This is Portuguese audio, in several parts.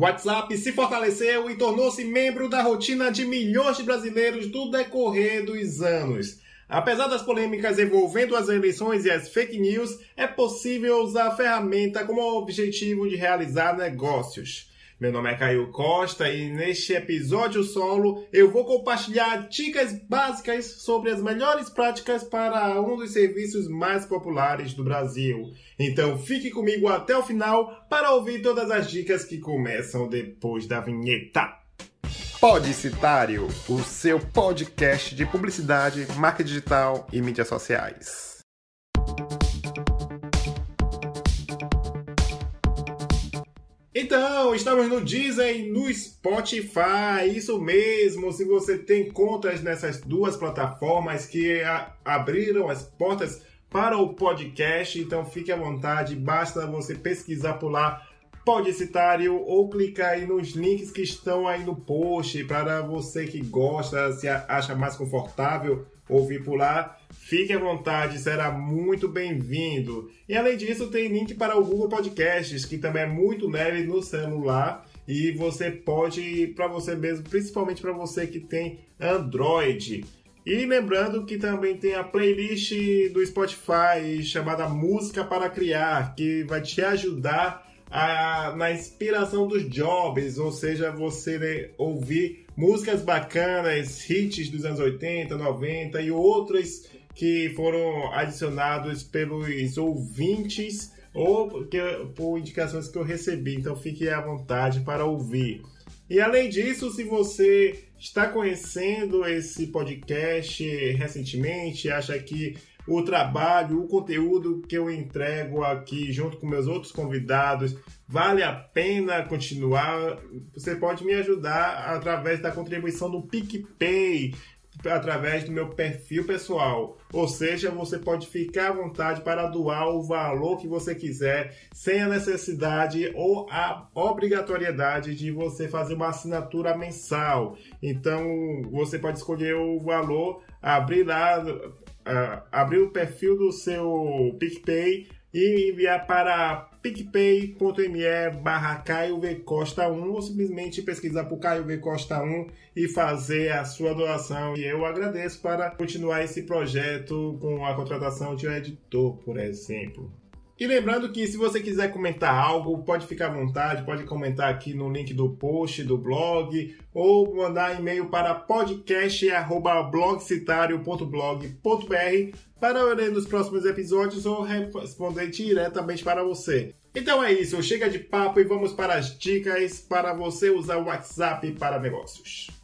WhatsApp se fortaleceu e tornou-se membro da rotina de milhões de brasileiros do decorrer dos anos. Apesar das polêmicas envolvendo as eleições e as fake news, é possível usar a ferramenta como objetivo de realizar negócios. Meu nome é Caio Costa e neste episódio solo eu vou compartilhar dicas básicas sobre as melhores práticas para um dos serviços mais populares do Brasil. Então fique comigo até o final para ouvir todas as dicas que começam depois da vinheta. Podicitário, o seu podcast de publicidade, marca digital e mídias sociais. Então, estamos no Disney no Spotify, isso mesmo. Se você tem contas nessas duas plataformas que abriram as portas para o podcast, então fique à vontade, basta você pesquisar por lá Podicitário ou clicar aí nos links que estão aí no post para você que gosta, se acha mais confortável ouvir por lá. Fique à vontade, será muito bem-vindo. E além disso, tem link para o Google Podcasts, que também é muito leve no celular e você pode para você mesmo, principalmente para você que tem Android. E lembrando que também tem a playlist do Spotify chamada Música para Criar, que vai te ajudar a, na inspiração dos jobs, ou seja, você né, ouvir músicas bacanas, hits dos anos 80, 90 e outras que foram adicionados pelos ouvintes ou que, por indicações que eu recebi. Então fique à vontade para ouvir. E além disso, se você está conhecendo esse podcast recentemente, acha que o trabalho, o conteúdo que eu entrego aqui junto com meus outros convidados vale a pena continuar, você pode me ajudar através da contribuição do PicPay, através do meu perfil pessoal. Ou seja, você pode ficar à vontade para doar o valor que você quiser, sem a necessidade ou a obrigatoriedade de você fazer uma assinatura mensal. Então, você pode escolher o valor, abrir lá, uh, abrir o perfil do seu PicPay e enviar para picpay.me barra Caio V Costa 1 ou simplesmente pesquisar por Caio V Costa 1 e fazer a sua doação. E eu agradeço para continuar esse projeto com a contratação de um editor, por exemplo. E lembrando que se você quiser comentar algo, pode ficar à vontade, pode comentar aqui no link do post do blog ou mandar e-mail para podcast@blogcitario.blog.br para ler nos próximos episódios ou responder diretamente para você. Então é isso, chega de papo e vamos para as dicas para você usar o WhatsApp para negócios.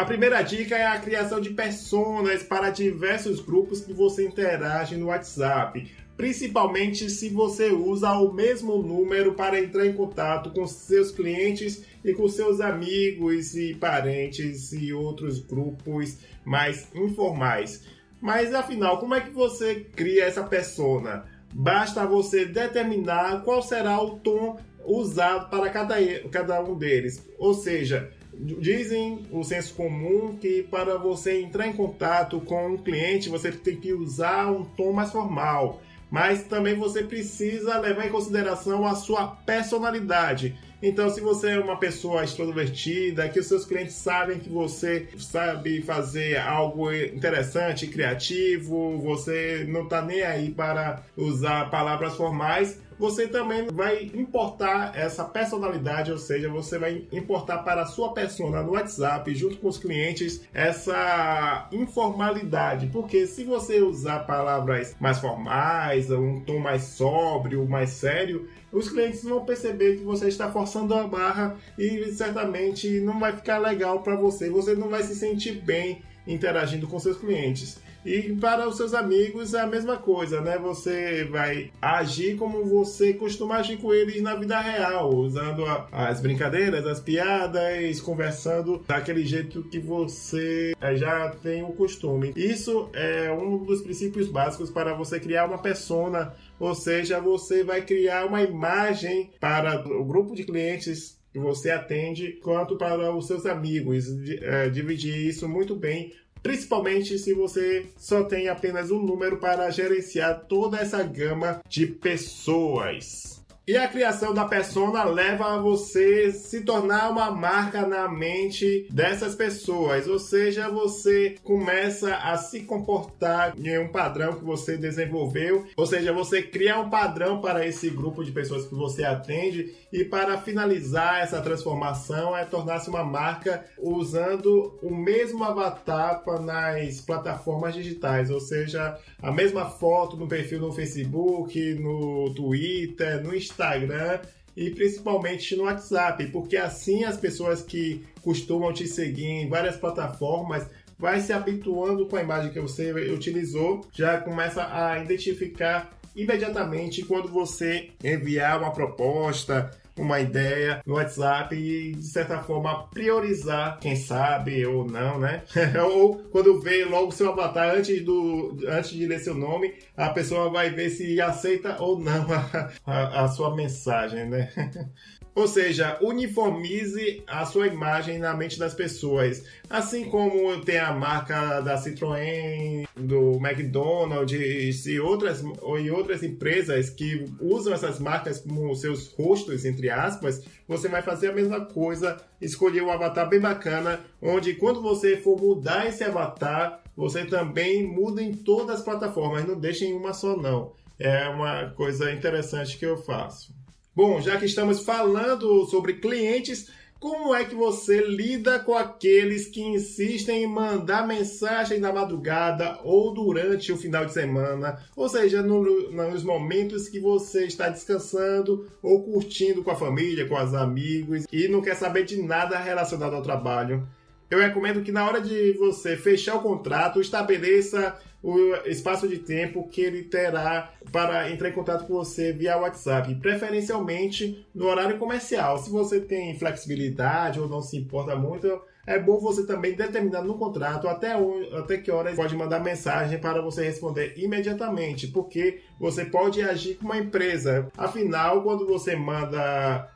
A primeira dica é a criação de personas para diversos grupos que você interage no WhatsApp, principalmente se você usa o mesmo número para entrar em contato com seus clientes e com seus amigos e parentes e outros grupos mais informais. Mas afinal, como é que você cria essa persona? Basta você determinar qual será o tom usado para cada, cada um deles. Ou seja, Dizem o senso comum que para você entrar em contato com um cliente você tem que usar um tom mais formal, mas também você precisa levar em consideração a sua personalidade. Então, se você é uma pessoa extrovertida, que os seus clientes sabem que você sabe fazer algo interessante, criativo, você não está nem aí para usar palavras formais, você também vai importar essa personalidade, ou seja, você vai importar para a sua persona no WhatsApp, junto com os clientes, essa informalidade. Porque se você usar palavras mais formais, um tom mais sóbrio, mais sério, os clientes vão perceber que você está forçando a barra e certamente não vai ficar legal para você. Você não vai se sentir bem interagindo com seus clientes. E para os seus amigos é a mesma coisa, né? Você vai agir como você costuma agir com eles na vida real, usando as brincadeiras, as piadas, conversando daquele jeito que você é, já tem o costume. Isso é um dos princípios básicos para você criar uma persona, ou seja, você vai criar uma imagem para o grupo de clientes que você atende, quanto para os seus amigos. É, dividir isso muito bem principalmente se você só tem apenas um número para gerenciar toda essa gama de pessoas. E a criação da persona leva a você se tornar uma marca na mente dessas pessoas, ou seja, você começa a se comportar em um padrão que você desenvolveu, ou seja, você cria um padrão para esse grupo de pessoas que você atende. E para finalizar essa transformação é tornar-se uma marca usando o mesmo avatar nas plataformas digitais, ou seja, a mesma foto no perfil no Facebook, no Twitter, no Instagram Instagram e principalmente no WhatsApp, porque assim as pessoas que costumam te seguir em várias plataformas vai se habituando com a imagem que você utilizou, já começa a identificar imediatamente quando você enviar uma proposta, uma ideia no WhatsApp e, de certa forma, priorizar, quem sabe ou não, né? ou quando vê logo seu avatar antes, do, antes de ler seu nome, a pessoa vai ver se aceita ou não a, a, a sua mensagem, né? Ou seja, uniformize a sua imagem na mente das pessoas. Assim como tem a marca da Citroën, do McDonald's e outras, e outras empresas que usam essas marcas como seus rostos, entre aspas, você vai fazer a mesma coisa, escolher um avatar bem bacana, onde quando você for mudar esse avatar, você também muda em todas as plataformas, não deixe em uma só não. É uma coisa interessante que eu faço. Bom, já que estamos falando sobre clientes, como é que você lida com aqueles que insistem em mandar mensagem na madrugada ou durante o final de semana, ou seja, no, nos momentos que você está descansando ou curtindo com a família, com os amigos e não quer saber de nada relacionado ao trabalho? Eu recomendo que na hora de você fechar o contrato, estabeleça o espaço de tempo que ele terá para entrar em contato com você via WhatsApp, preferencialmente no horário comercial. Se você tem flexibilidade ou não se importa muito, é bom você também determinar no contrato até, onde, até que horas pode mandar mensagem para você responder imediatamente, porque você pode agir como uma empresa. Afinal, quando você manda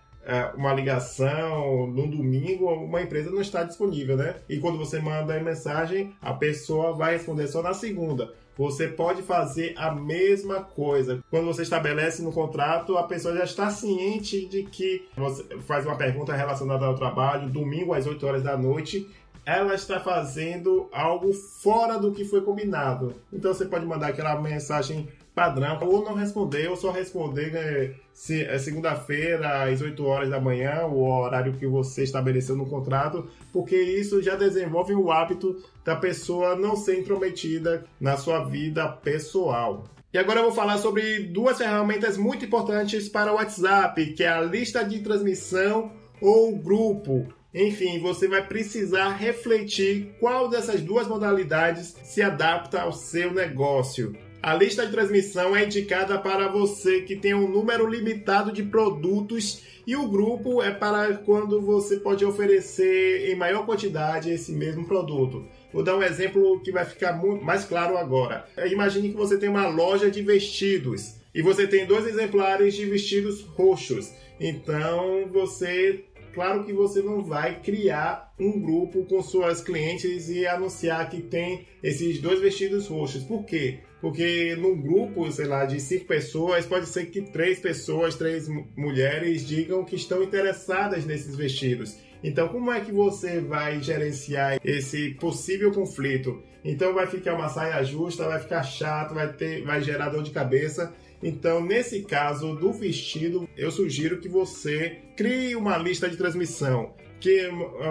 uma ligação no domingo, uma empresa não está disponível, né? E quando você manda a mensagem, a pessoa vai responder só na segunda. Você pode fazer a mesma coisa. Quando você estabelece no contrato, a pessoa já está ciente de que você faz uma pergunta relacionada ao trabalho, domingo às 8 horas da noite, ela está fazendo algo fora do que foi combinado. Então você pode mandar aquela mensagem padrão, ou não responder, ou só responder né, se, é segunda-feira, às 8 horas da manhã, o horário que você estabeleceu no contrato, porque isso já desenvolve o hábito da pessoa não ser intrometida na sua vida pessoal. E agora eu vou falar sobre duas ferramentas muito importantes para o WhatsApp, que é a lista de transmissão ou grupo. Enfim, você vai precisar refletir qual dessas duas modalidades se adapta ao seu negócio. A lista de transmissão é indicada para você que tem um número limitado de produtos e o grupo é para quando você pode oferecer em maior quantidade esse mesmo produto. Vou dar um exemplo que vai ficar mais claro agora. Imagine que você tem uma loja de vestidos e você tem dois exemplares de vestidos roxos. Então você Claro que você não vai criar um grupo com suas clientes e anunciar que tem esses dois vestidos roxos. Por quê? Porque num grupo, sei lá, de cinco pessoas, pode ser que três pessoas, três mulheres digam que estão interessadas nesses vestidos. Então, como é que você vai gerenciar esse possível conflito? Então, vai ficar uma saia justa, vai ficar chato, vai ter, vai gerar dor de cabeça. Então, nesse caso do vestido, eu sugiro que você crie uma lista de transmissão. Que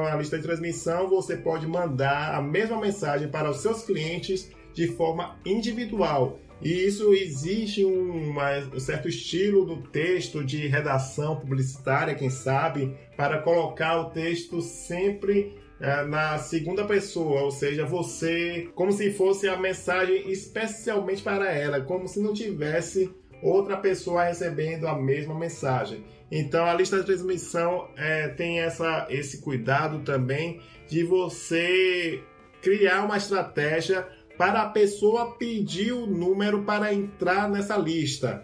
a lista de transmissão você pode mandar a mesma mensagem para os seus clientes de forma individual. E isso existe um, um certo estilo do texto de redação publicitária, quem sabe, para colocar o texto sempre é, na segunda pessoa, ou seja, você, como se fosse a mensagem especialmente para ela, como se não tivesse outra pessoa recebendo a mesma mensagem. Então a lista de transmissão é, tem essa, esse cuidado também de você criar uma estratégia para a pessoa pedir o número para entrar nessa lista.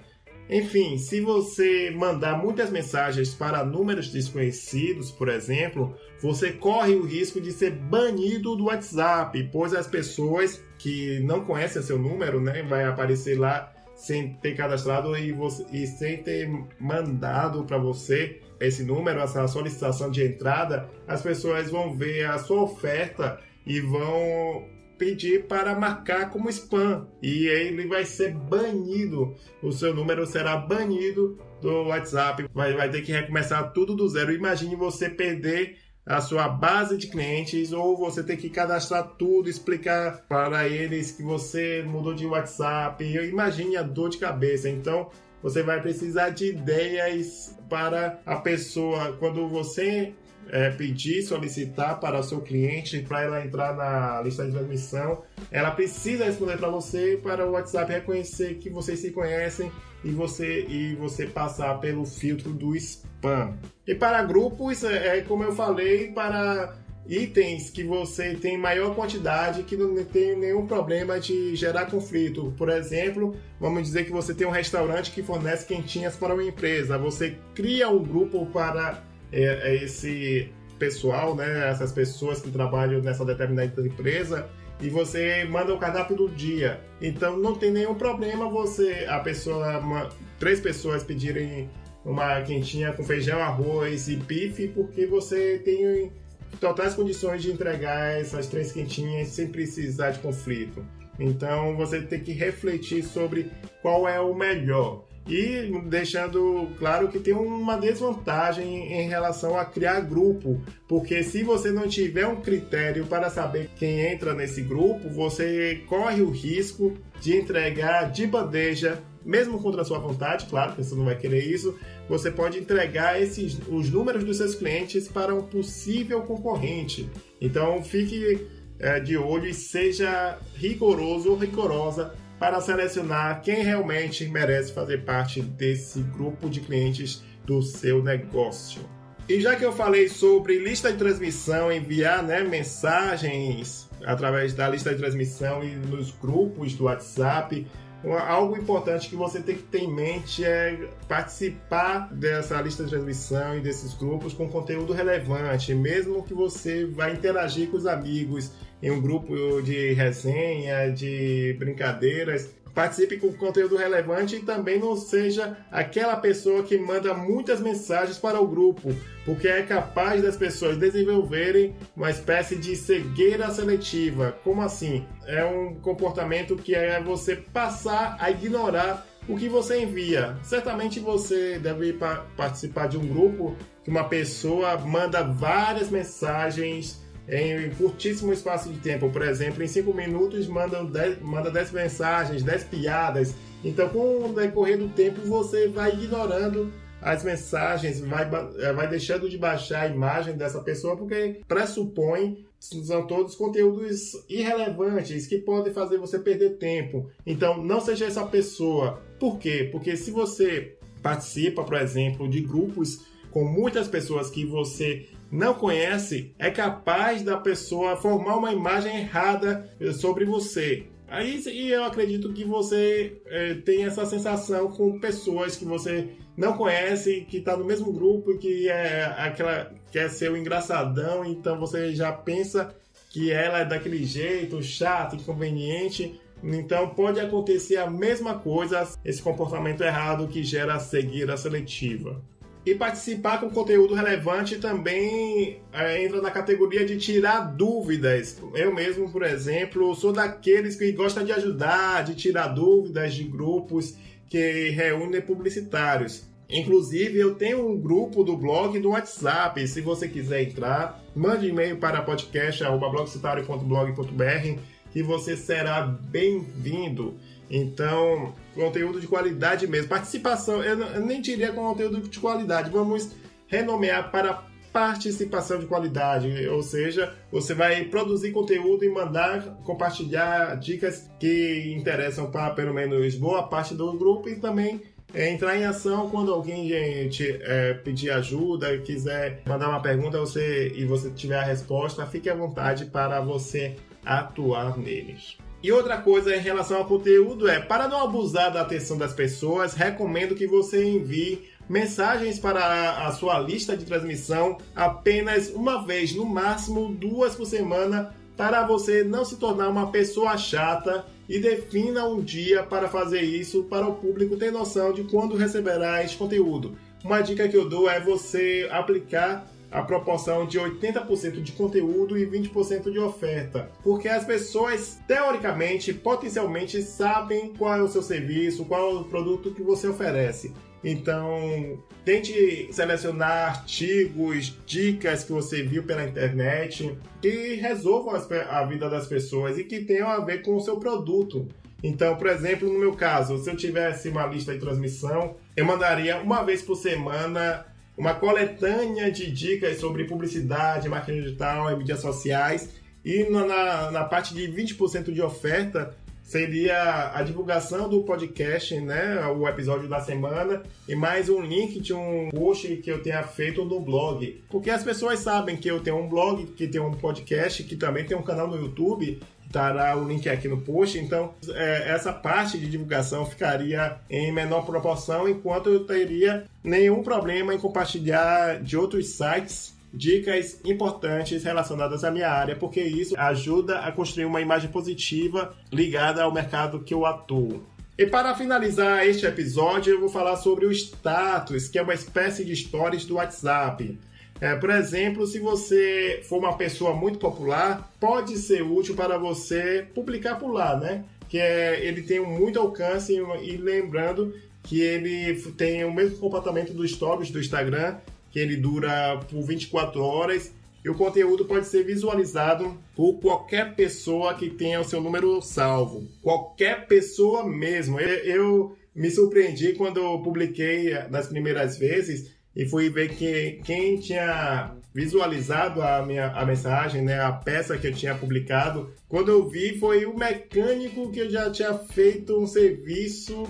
Enfim, se você mandar muitas mensagens para números desconhecidos, por exemplo, você corre o risco de ser banido do WhatsApp, pois as pessoas que não conhecem seu número, né, vai aparecer lá sem ter cadastrado e, você, e sem ter mandado para você esse número, essa solicitação de entrada, as pessoas vão ver a sua oferta e vão pedir para marcar como spam e ele vai ser banido. O seu número será banido do WhatsApp. Vai, vai ter que recomeçar tudo do zero. Imagine você perder a sua base de clientes ou você ter que cadastrar tudo, explicar para eles que você mudou de WhatsApp. Imagine a dor de cabeça. Então, você vai precisar de ideias para a pessoa quando você é, pedir, solicitar para o seu cliente para ela entrar na lista de transmissão, ela precisa responder para você para o WhatsApp reconhecer que vocês se conhecem e você e você passar pelo filtro do spam. E para grupos é, é como eu falei para itens que você tem maior quantidade que não tem nenhum problema de gerar conflito. Por exemplo, vamos dizer que você tem um restaurante que fornece quentinhas para uma empresa. Você cria um grupo para é, é esse pessoal, né, essas pessoas que trabalham nessa determinada empresa e você manda o cardápio do dia. Então não tem nenhum problema você, a pessoa, uma, três pessoas pedirem uma quentinha com feijão, arroz e bife, porque você tem totais condições de entregar essas três quentinhas sem precisar de conflito. Então você tem que refletir sobre qual é o melhor. E deixando claro que tem uma desvantagem em relação a criar grupo, porque se você não tiver um critério para saber quem entra nesse grupo, você corre o risco de entregar de bandeja, mesmo contra sua vontade, claro que você não vai querer isso, você pode entregar esses, os números dos seus clientes para um possível concorrente. Então fique é, de olho e seja rigoroso ou rigorosa para selecionar quem realmente merece fazer parte desse grupo de clientes do seu negócio. E já que eu falei sobre lista de transmissão, enviar né, mensagens através da lista de transmissão e nos grupos do WhatsApp, algo importante que você tem que ter em mente é participar dessa lista de transmissão e desses grupos com conteúdo relevante, mesmo que você vá interagir com os amigos em um grupo de resenha, de brincadeiras. Participe com conteúdo relevante e também não seja aquela pessoa que manda muitas mensagens para o grupo, porque é capaz das pessoas desenvolverem uma espécie de cegueira seletiva. Como assim? É um comportamento que é você passar a ignorar o que você envia. Certamente você deve participar de um grupo que uma pessoa manda várias mensagens em curtíssimo espaço de tempo. Por exemplo, em 5 minutos manda 10 manda dez mensagens, 10 piadas. Então, com o decorrer do tempo, você vai ignorando as mensagens, vai, eh, vai deixando de baixar a imagem dessa pessoa, porque pressupõe são todos conteúdos irrelevantes que podem fazer você perder tempo. Então, não seja essa pessoa. Por quê? Porque se você participa, por exemplo, de grupos com muitas pessoas que você não conhece, é capaz da pessoa formar uma imagem errada sobre você. Aí e eu acredito que você é, tem essa sensação com pessoas que você não conhece, que está no mesmo grupo, que é aquela quer ser o engraçadão, então você já pensa que ela é daquele jeito, chato, inconveniente. Então pode acontecer a mesma coisa, esse comportamento errado que gera a cegueira seletiva. E participar com conteúdo relevante também é, entra na categoria de tirar dúvidas. Eu mesmo, por exemplo, sou daqueles que gostam de ajudar, de tirar dúvidas de grupos que reúnem publicitários. Inclusive, eu tenho um grupo do blog do WhatsApp. Se você quiser entrar, mande e-mail para podcast.blogcitario.blog.br que você será bem-vindo. Então, conteúdo de qualidade mesmo. Participação, eu nem diria conteúdo de qualidade, vamos renomear para participação de qualidade, ou seja, você vai produzir conteúdo e mandar compartilhar dicas que interessam para pelo menos boa parte do grupo e também é, entrar em ação quando alguém te é, pedir ajuda, quiser mandar uma pergunta você, e você tiver a resposta, fique à vontade para você atuar neles. E outra coisa em relação ao conteúdo é, para não abusar da atenção das pessoas, recomendo que você envie mensagens para a sua lista de transmissão apenas uma vez, no máximo duas por semana, para você não se tornar uma pessoa chata e defina um dia para fazer isso para o público ter noção de quando receberá este conteúdo. Uma dica que eu dou é você aplicar a proporção de 80% de conteúdo e 20% de oferta. Porque as pessoas, teoricamente, potencialmente, sabem qual é o seu serviço, qual é o produto que você oferece. Então, tente selecionar artigos, dicas que você viu pela internet que resolvam a vida das pessoas e que tenham a ver com o seu produto. Então, por exemplo, no meu caso, se eu tivesse uma lista de transmissão, eu mandaria uma vez por semana uma coletânea de dicas sobre publicidade, marketing digital e mídias sociais. E na, na parte de 20% de oferta seria a divulgação do podcast, né, o episódio da semana, e mais um link de um post que eu tenha feito no blog. Porque as pessoas sabem que eu tenho um blog, que tem um podcast, que também tem um canal no YouTube, estará o link aqui no post. Então, é, essa parte de divulgação ficaria em menor proporção, enquanto eu teria nenhum problema em compartilhar de outros sites dicas importantes relacionadas à minha área, porque isso ajuda a construir uma imagem positiva ligada ao mercado que eu atuo. E para finalizar este episódio, eu vou falar sobre o status, que é uma espécie de stories do WhatsApp. É, por exemplo, se você for uma pessoa muito popular, pode ser útil para você publicar por lá, né? Que é, ele tem muito alcance e lembrando que ele tem o mesmo comportamento dos stories do Instagram, que ele dura por 24 horas e o conteúdo pode ser visualizado por qualquer pessoa que tenha o seu número salvo. Qualquer pessoa mesmo. Eu, me surpreendi quando eu publiquei nas primeiras vezes e fui ver que quem tinha visualizado a minha a mensagem, né, a peça que eu tinha publicado, quando eu vi foi o mecânico que eu já tinha feito um serviço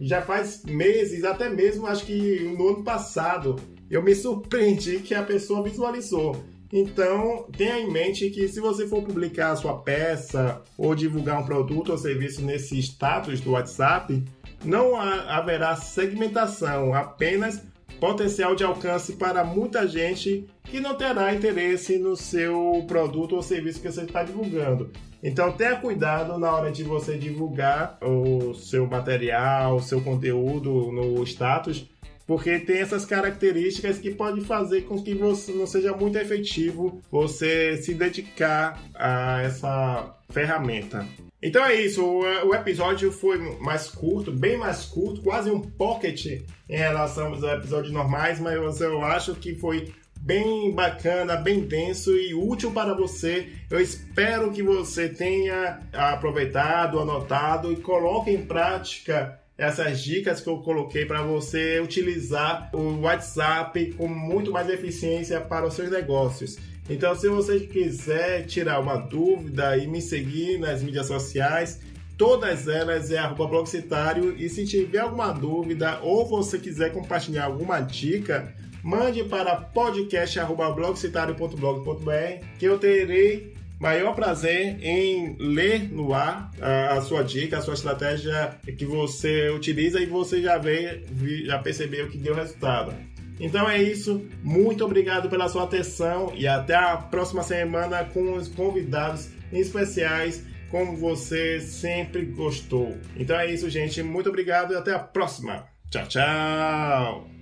já faz meses, até mesmo acho que no ano passado, eu me surpreendi que a pessoa visualizou. Então, tenha em mente que se você for publicar a sua peça ou divulgar um produto ou serviço nesse status do WhatsApp, não haverá segmentação, apenas potencial de alcance para muita gente que não terá interesse no seu produto ou serviço que você está divulgando. Então tenha cuidado na hora de você divulgar o seu material, o seu conteúdo no status, porque tem essas características que podem fazer com que você não seja muito efetivo você se dedicar a essa ferramenta. Então é isso, o episódio foi mais curto, bem mais curto, quase um pocket em relação aos episódios normais, mas eu acho que foi bem bacana, bem denso e útil para você. Eu espero que você tenha aproveitado, anotado e coloque em prática essas dicas que eu coloquei para você utilizar o WhatsApp com muito mais eficiência para os seus negócios. Então, se você quiser tirar uma dúvida e me seguir nas mídias sociais, todas elas é blogcitário e se tiver alguma dúvida ou você quiser compartilhar alguma dica, mande para podcast.blogcitario.blog.br que eu terei maior prazer em ler no ar a, a, sua dica, a sua estratégia que você utiliza e você já vê, já percebeu que deu resultado. Então é isso. Muito obrigado pela sua atenção e até a próxima semana com os convidados especiais como você sempre gostou. Então é isso, gente. Muito obrigado e até a próxima. Tchau, tchau.